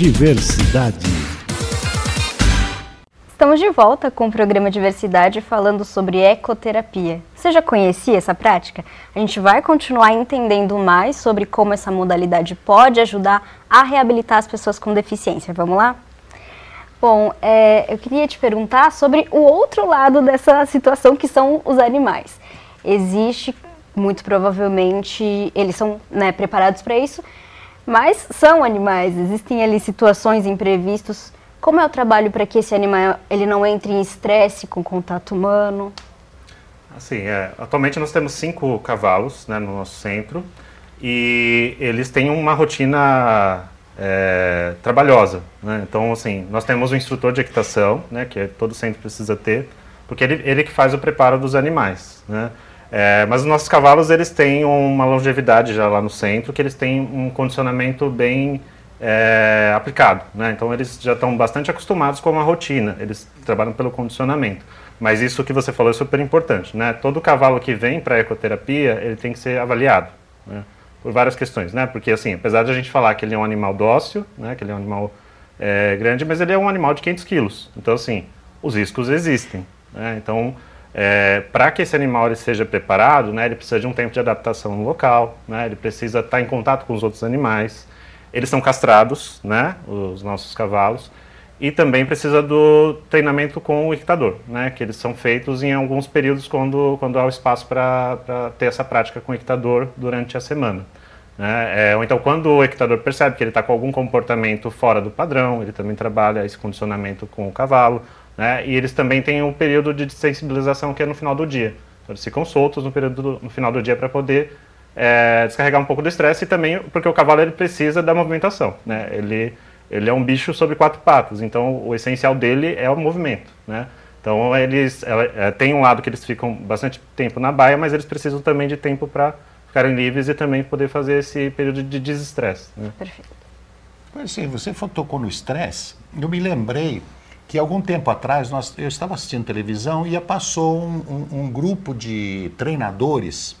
Diversidade. Estamos de volta com o programa Diversidade falando sobre ecoterapia. Você já conhecia essa prática? A gente vai continuar entendendo mais sobre como essa modalidade pode ajudar a reabilitar as pessoas com deficiência. Vamos lá? Bom, é, eu queria te perguntar sobre o outro lado dessa situação que são os animais. Existe, muito provavelmente, eles são né, preparados para isso, mas são animais, existem ali situações imprevistos. Como é o trabalho para que esse animal ele não entre em estresse com contato humano? Assim, é, atualmente nós temos cinco cavalos né, no nosso centro e eles têm uma rotina é, trabalhosa. Né? Então, assim, nós temos um instrutor de equitação, né, que todo centro precisa ter, porque ele, ele que faz o preparo dos animais. Né? É, mas os nossos cavalos eles têm uma longevidade já lá no centro, que eles têm um condicionamento bem é, aplicado. Né? Então eles já estão bastante acostumados com uma rotina, eles trabalham pelo condicionamento. Mas isso que você falou é super importante. Né? Todo cavalo que vem para a ecoterapia ele tem que ser avaliado. Né? Por várias questões. Né? Porque assim, apesar de a gente falar que ele é um animal dócil, né? que ele é um animal é, grande, mas ele é um animal de 500 quilos. Então assim, os riscos existem. Né? Então é, para que esse animal ele seja preparado, né, ele precisa de um tempo de adaptação no local, né, ele precisa estar em contato com os outros animais. Eles são castrados, né, os nossos cavalos, e também precisa do treinamento com o equitador, né, que eles são feitos em alguns períodos quando, quando há o espaço para ter essa prática com o equitador durante a semana. Né? É, ou então, quando o equitador percebe que ele está com algum comportamento fora do padrão, ele também trabalha esse condicionamento com o cavalo, né? E eles também têm um período de sensibilização que é no final do dia. Então, eles ficam soltos no, período do, no final do dia para poder é, descarregar um pouco do estresse e também porque o cavalo ele precisa da movimentação. Né? Ele, ele é um bicho sobre quatro patas, então o essencial dele é o movimento. Né? Então eles é, é, tem um lado que eles ficam bastante tempo na baia, mas eles precisam também de tempo para ficarem livres e também poder fazer esse período de desestresse. Né? Perfeito. Pois sim, você tocou no estresse. Eu me lembrei que algum tempo atrás nós, eu estava assistindo televisão e passou um, um, um, grupo de treinadores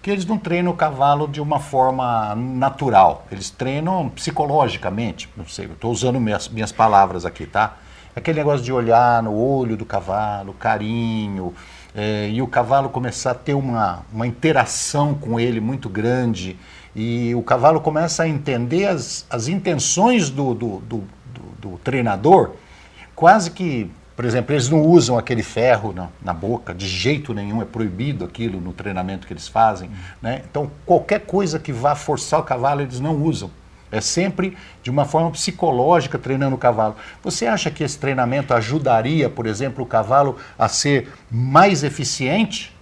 que eles não treinam o cavalo de uma forma natural, eles treinam psicologicamente, não sei, estou usando minhas, minhas palavras aqui, tá? Aquele negócio de olhar no olho do cavalo, carinho, é, e o cavalo começar a ter uma, uma interação com ele muito grande, e o cavalo começa a entender as, as intenções do, do, do, do, do treinador quase que, por exemplo, eles não usam aquele ferro na, na, boca, de jeito nenhum, é proibido aquilo no treinamento que eles fazem. Né? Então, qualquer coisa que vá forçar o cavalo, eles não usam. É sempre de uma forma psicológica treinando o cavalo. Você acha que esse treinamento ajudaria, por exemplo, o cavalo a ser mais eficiente?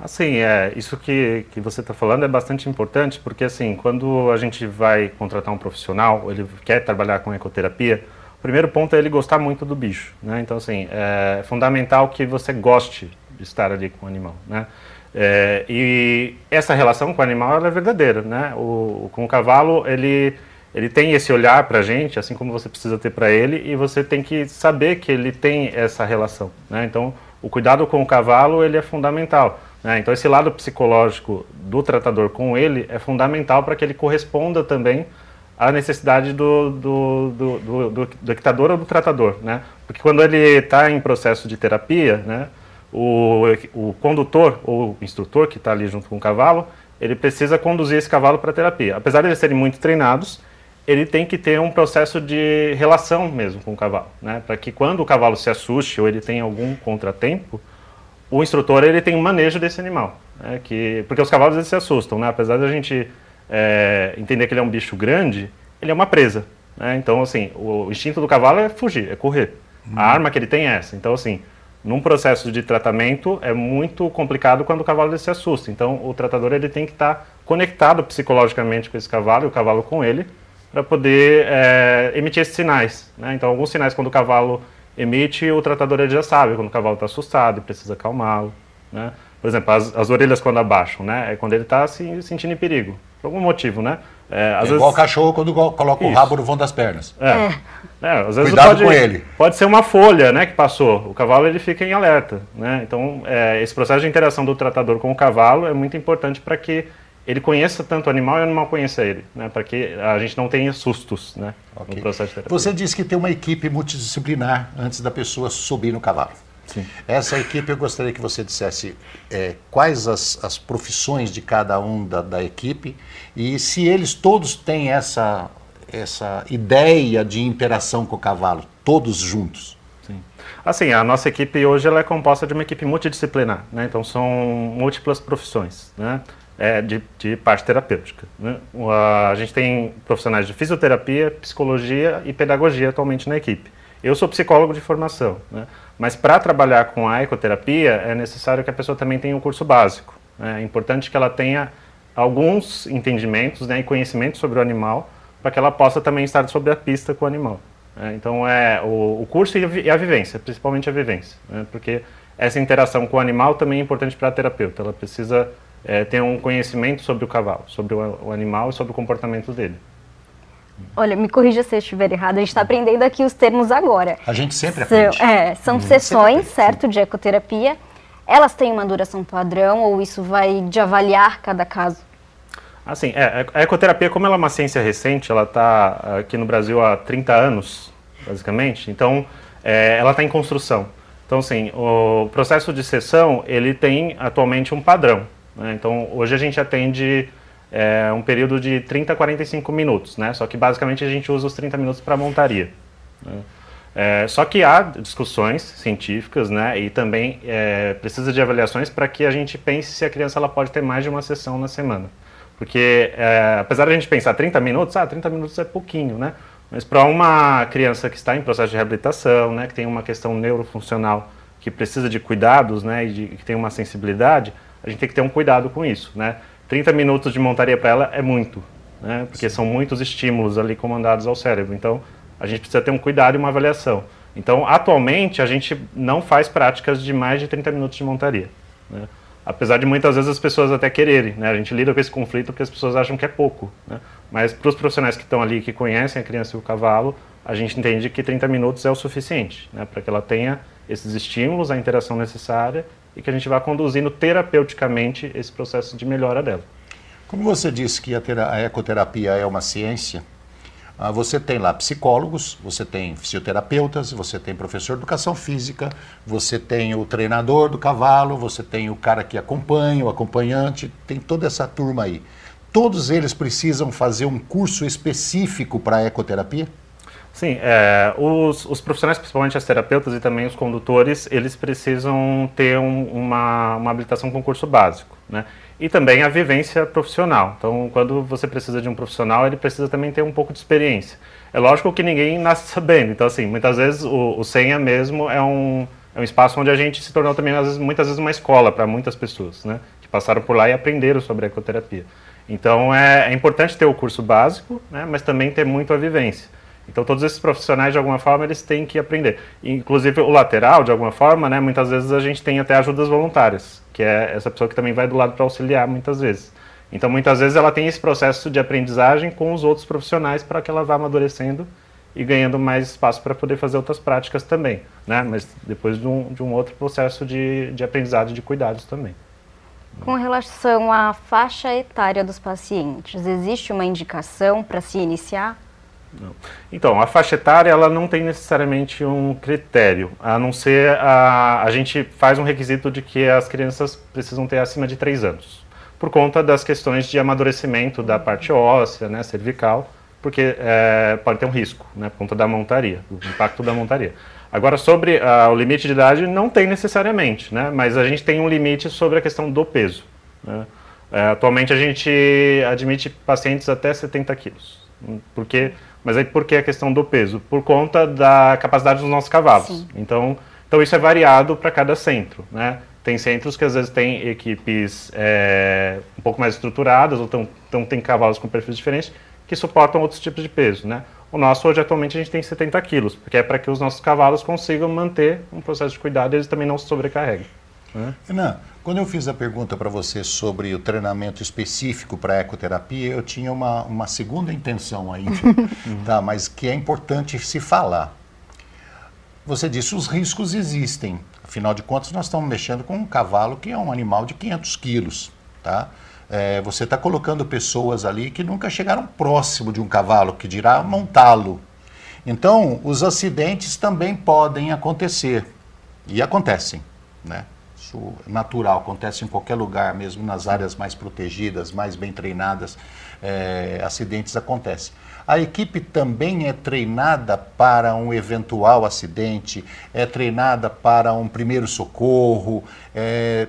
Assim, é, isso que, que você está falando é bastante importante, porque assim, quando a gente vai contratar um profissional, ele quer trabalhar com ecoterapia, o primeiro ponto é ele gostar muito do bicho, né? Então, assim, é fundamental que você goste de estar ali com o animal, né? É, e essa relação com o animal é verdadeira, né? O, com o cavalo, ele, ele tem esse olhar para a gente, assim como você precisa ter para ele, e você tem que saber que ele tem essa relação, né? Então, o cuidado com o cavalo, ele é fundamental. Né? Então, esse lado psicológico do tratador com ele é fundamental para que ele corresponda também a necessidade do, do, do, do, do, do equitador ou do tratador, né? Porque quando ele está em processo de terapia, né, o, o condutor ou o instrutor que está ali junto com o cavalo, ele precisa conduzir esse cavalo para a terapia. Apesar de eles serem muito treinados, ele tem que ter um processo de relação mesmo com o cavalo, né? Para que quando o cavalo se assuste ou ele tem algum contratempo, o instrutor ele tem um manejo desse animal, né? Que porque os cavalos eles se assustam, né? Apesar da gente é, entender que ele é um bicho grande, ele é uma presa. Né? Então, assim, o instinto do cavalo é fugir, é correr. A uhum. arma que ele tem é essa. Então, assim, num processo de tratamento é muito complicado quando o cavalo se assusta. Então, o tratador ele tem que estar conectado psicologicamente com esse cavalo e o cavalo com ele para poder é, emitir esses sinais. Né? Então, alguns sinais quando o cavalo emite, o tratador ele já sabe quando o cavalo está assustado e precisa acalmá-lo. Né? Por exemplo, as, as, orelhas quando abaixam, né? É quando ele está se sentindo em perigo por algum motivo, né? É, às é vezes... igual o cachorro quando coloca Isso. o rabo no vão das pernas. É. é. é às vezes Cuidado pode, com ele. Pode ser uma folha, né, que passou. O cavalo ele fica em alerta, né? Então, é, esse processo de interação do tratador com o cavalo é muito importante para que ele conheça tanto o animal e o animal conheça ele, né? Para que a gente não tenha sustos, né? Okay. No processo de terapia. Você disse que tem uma equipe multidisciplinar antes da pessoa subir no cavalo. Sim. Essa equipe eu gostaria que você dissesse é, quais as, as profissões de cada um da, da equipe e se eles todos têm essa, essa ideia de interação com o cavalo, todos juntos. Sim. Assim, a nossa equipe hoje ela é composta de uma equipe multidisciplinar, né? então são múltiplas profissões. Né? é, de, de, parte terapêutica. Né? A gente tem profissionais de fisioterapia, psicologia e pedagogia atualmente na equipe. Eu sou psicólogo de formação, né? Mas para trabalhar com a ecoterapia é necessário que a pessoa também tenha um curso básico. Né? É importante que ela tenha alguns entendimentos né, e conhecimentos sobre o animal para que ela possa também estar sobre a pista com o animal. Né? Então é o, o curso e a vivência, principalmente a vivência, né? porque essa interação com o animal também é importante para a terapeuta. Ela precisa é, ter um conhecimento sobre o cavalo, sobre o, o animal e sobre o comportamento dele. Olha, me corrija se eu estiver errado, a gente está aprendendo aqui os termos agora. A gente sempre aprende. São, é, são sessões, certo, de ecoterapia. Elas têm uma duração padrão ou isso vai de avaliar cada caso? Assim, é, a ecoterapia, como ela é uma ciência recente, ela está aqui no Brasil há 30 anos, basicamente, então é, ela está em construção. Então, assim, o processo de sessão, ele tem atualmente um padrão. Né? Então, hoje a gente atende é, um período de 30 a 45 minutos, né? só que basicamente a gente usa os 30 minutos para montaria. Né? É, só que há discussões científicas né? e também é, precisa de avaliações para que a gente pense se a criança ela pode ter mais de uma sessão na semana. Porque, é, apesar de a gente pensar 30 minutos, ah, 30 minutos é pouquinho, né? Mas para uma criança que está em processo de reabilitação, né, que tem uma questão neurofuncional, que precisa de cuidados, né, e de, que tem uma sensibilidade, a gente tem que ter um cuidado com isso, né? 30 minutos de montaria para ela é muito, né? Porque são muitos estímulos ali comandados ao cérebro. Então, a gente precisa ter um cuidado e uma avaliação. Então, atualmente, a gente não faz práticas de mais de 30 minutos de montaria. Né? Apesar de muitas vezes as pessoas até quererem, né? A gente lida com esse conflito porque as pessoas acham que é pouco, né? Mas para os profissionais que estão ali, que conhecem a criança e o cavalo, a gente entende que 30 minutos é o suficiente, né? Para que ela tenha esses estímulos, a interação necessária e que a gente vá conduzindo terapeuticamente esse processo de melhora dela. Como você disse que a, a ecoterapia é uma ciência, ah, você tem lá psicólogos, você tem fisioterapeutas, você tem professor de educação física, você tem o treinador do cavalo, você tem o cara que acompanha, o acompanhante, tem toda essa turma aí. Todos eles precisam fazer um curso específico para ecoterapia? Sim, é, os, os, profissionais, principalmente as terapeutas e também os condutores, eles precisam ter um, uma, uma habilitação com curso básico, né? E também a vivência profissional. Então, quando você precisa de um profissional, ele precisa também ter um pouco de experiência. É lógico que ninguém nasce sabendo. Então, assim, muitas vezes o, o Senha mesmo é um, é um espaço onde a gente se tornou também, vezes, muitas vezes, uma escola para muitas pessoas, né? Que passaram por lá e aprenderam sobre a ecoterapia. Então, é, é importante ter o curso básico, né? Mas também ter muito a vivência. Então todos esses profissionais de alguma forma eles têm que aprender. Inclusive o lateral de alguma forma, né? Muitas vezes a gente tem até ajudas voluntárias, que é essa pessoa que também vai do lado para auxiliar muitas vezes. Então muitas vezes ela tem esse processo de aprendizagem com os outros profissionais para que ela vá amadurecendo e ganhando mais espaço para poder fazer outras práticas também, né? Mas depois de um, de um outro processo de, de aprendizado de cuidados também. Com relação à faixa etária dos pacientes, existe uma indicação para se iniciar? Não. Então, a faixa etária ela não tem necessariamente um critério, a não ser a, a gente faz um requisito de que as crianças precisam ter acima de 3 anos, por conta das questões de amadurecimento da parte óssea, né, cervical, porque é, pode ter um risco, né, por conta da montaria, do impacto da montaria. Agora, sobre o limite de idade, não tem necessariamente, né, mas a gente tem um limite sobre a questão do peso. Né. É, atualmente a gente admite pacientes até 70 quilos, porque mas aí por que a questão do peso? Por conta da capacidade dos nossos cavalos. Então, então isso é variado para cada centro, né? Tem centros que às vezes têm equipes é, um pouco mais estruturadas, ou então tem cavalos com perfis diferentes, que suportam outros tipos de peso, né? O nosso hoje atualmente a gente tem 70 quilos, porque é para que os nossos cavalos consigam manter um processo de cuidado e eles também não se sobrecarreguem. Né? Renan, quando eu fiz a pergunta para você sobre o treinamento específico para ecoterapia, eu tinha uma, uma segunda intenção ainda, tá? mas que é importante se falar. Você disse os riscos existem. Afinal de contas, nós estamos mexendo com um cavalo que é um animal de 500 quilos. Tá? É, você está colocando pessoas ali que nunca chegaram próximo de um cavalo, que dirá montá-lo. Então, os acidentes também podem acontecer. E acontecem, né? Isso natural, acontece em qualquer lugar, mesmo nas áreas mais protegidas, mais bem treinadas, é, acidentes acontecem. A equipe também é treinada para um eventual acidente, é treinada para um primeiro socorro, é,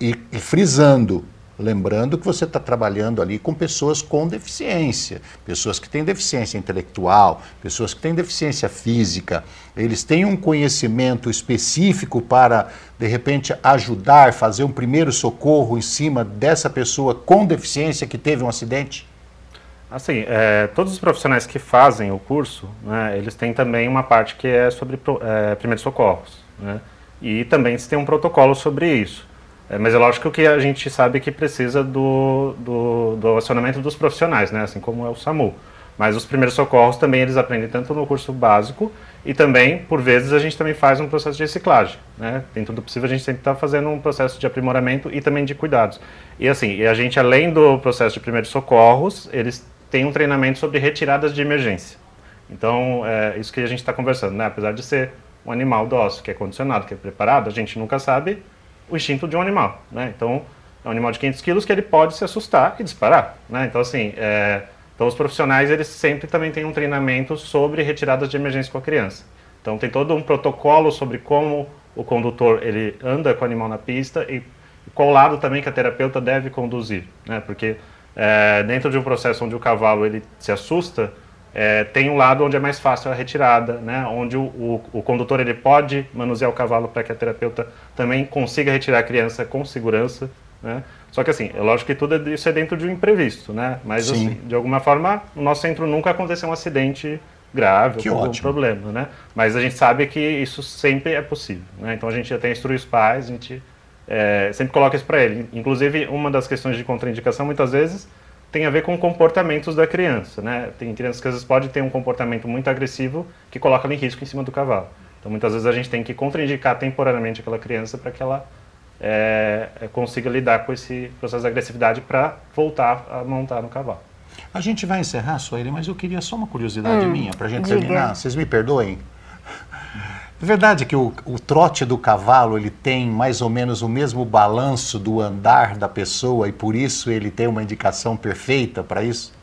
e, e frisando, Lembrando que você está trabalhando ali com pessoas com deficiência, pessoas que têm deficiência intelectual, pessoas que têm deficiência física. Eles têm um conhecimento específico para, de repente, ajudar, fazer um primeiro socorro em cima dessa pessoa com deficiência que teve um acidente? Assim, é, todos os profissionais que fazem o curso, né, eles têm também uma parte que é sobre é, primeiros socorros. Né, e também se tem um protocolo sobre isso. É, mas é lógico que a gente sabe que precisa do, do, do acionamento dos profissionais, né? assim como é o SAMU. Mas os primeiros socorros também eles aprendem tanto no curso básico e também, por vezes, a gente também faz um processo de reciclagem. Né? Dentro do possível, a gente sempre está fazendo um processo de aprimoramento e também de cuidados. E assim, a gente, além do processo de primeiros socorros, eles têm um treinamento sobre retiradas de emergência. Então, é isso que a gente está conversando, né? Apesar de ser um animal dócil, que é condicionado, que é preparado, a gente nunca sabe o instinto de um animal, né? Então, é um animal de 500 quilos que ele pode se assustar e disparar, né? Então, assim, é, então os profissionais, eles sempre também têm um treinamento sobre retiradas de emergência com a criança. Então, tem todo um protocolo sobre como o condutor, ele anda com o animal na pista e qual lado também que a terapeuta deve conduzir, né? Porque é, dentro de um processo onde o cavalo, ele se assusta, é, tem um lado onde é mais fácil a retirada, né? onde o, o, o condutor ele pode manusear o cavalo para que a terapeuta também consiga retirar a criança com segurança. Né? Só que assim, é lógico que tudo isso é dentro de um imprevisto, né? mas assim, de alguma forma, no nosso centro nunca aconteceu um acidente grave que ou algum problema, né? Mas a gente sabe que isso sempre é possível, né? Então a gente até instrui os pais, a gente é, sempre coloca isso para ele. Inclusive, uma das questões de contraindicação, muitas vezes, tem a ver com comportamentos da criança, né? Tem crianças que às vezes podem ter um comportamento muito agressivo que coloca ela em risco em cima do cavalo. Então muitas vezes a gente tem que contraindicar temporariamente aquela criança para que ela é, é, consiga lidar com esse processo de agressividade para voltar a montar no cavalo. A gente vai encerrar, Sueli, mas eu queria só uma curiosidade Hum, minha para a gente diga. terminar. Vocês me perdoem? É verdade que o, o trote do cavalo ele tem mais ou menos o mesmo balanço do andar da pessoa e por isso ele tem uma indicação perfeita para isso?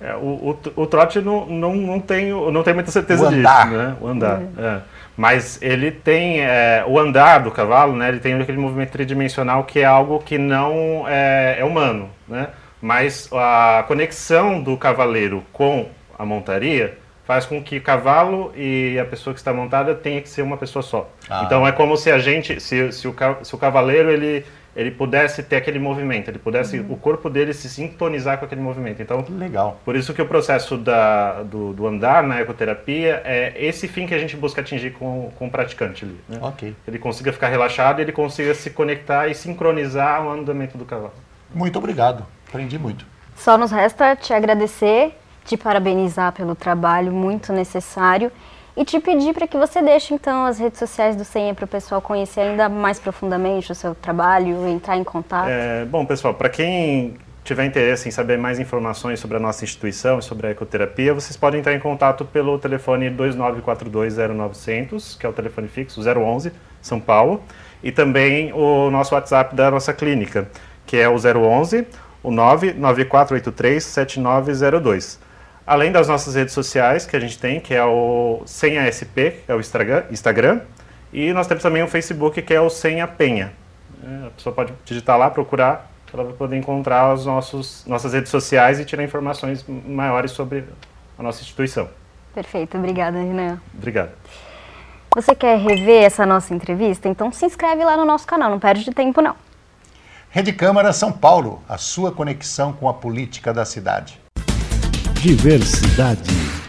É, o, o, o trote não, não, não, tenho, não tenho muita certeza O disso, andar. né? O andar. é. Mas ele tem é, o andar do cavalo, né? Ele tem aquele movimento tridimensional que é algo que não é, é humano, né? Mas a conexão do cavaleiro com a montaria faz com que o cavalo e a pessoa que está montada tenha que ser uma pessoa só. Ah. Então é como se a gente, se, se, o, se o cavaleiro ele, ele pudesse ter aquele movimento, ele pudesse o corpo dele se sintonizar com aquele movimento. Então Legal. por isso que o processo da, do, do andar na ecoterapia é esse fim que a gente busca atingir com, com o praticante ali. Né? Ok. Ele consiga ficar relaxado e ele consiga se conectar e sincronizar o andamento do cavalo. Muito obrigado. Aprendi muito. Só nos resta te agradecer, te parabenizar pelo trabalho muito necessário e te pedir para que você deixe então as redes sociais do Senha para o pessoal conhecer ainda mais profundamente o seu trabalho, entrar em contato. É, bom, pessoal, para quem tiver interesse em saber mais informações sobre a nossa instituição e sobre a ecoterapia, vocês podem entrar em contato pelo telefone 29420900, que é o telefone fixo, 011, São Paulo, e também o nosso WhatsApp da nossa clínica, que é o 011 o 994837902. Além das nossas redes sociais que a gente tem, que é o Senha SP, que é o Instagram, e nós temos também o Facebook, que é o Senha Penha. É, a pessoa pode digitar lá, procurar, ela vai poder encontrar os nossos nossas redes sociais e tirar informações maiores sobre a nossa instituição. Perfeito, obrigada, Renan. Obrigado. Você quer rever essa nossa entrevista? Então se inscreve lá no nosso canal, não perde de tempo não. Rede Câmara São Paulo, a sua conexão com a política da cidade. Diversidade.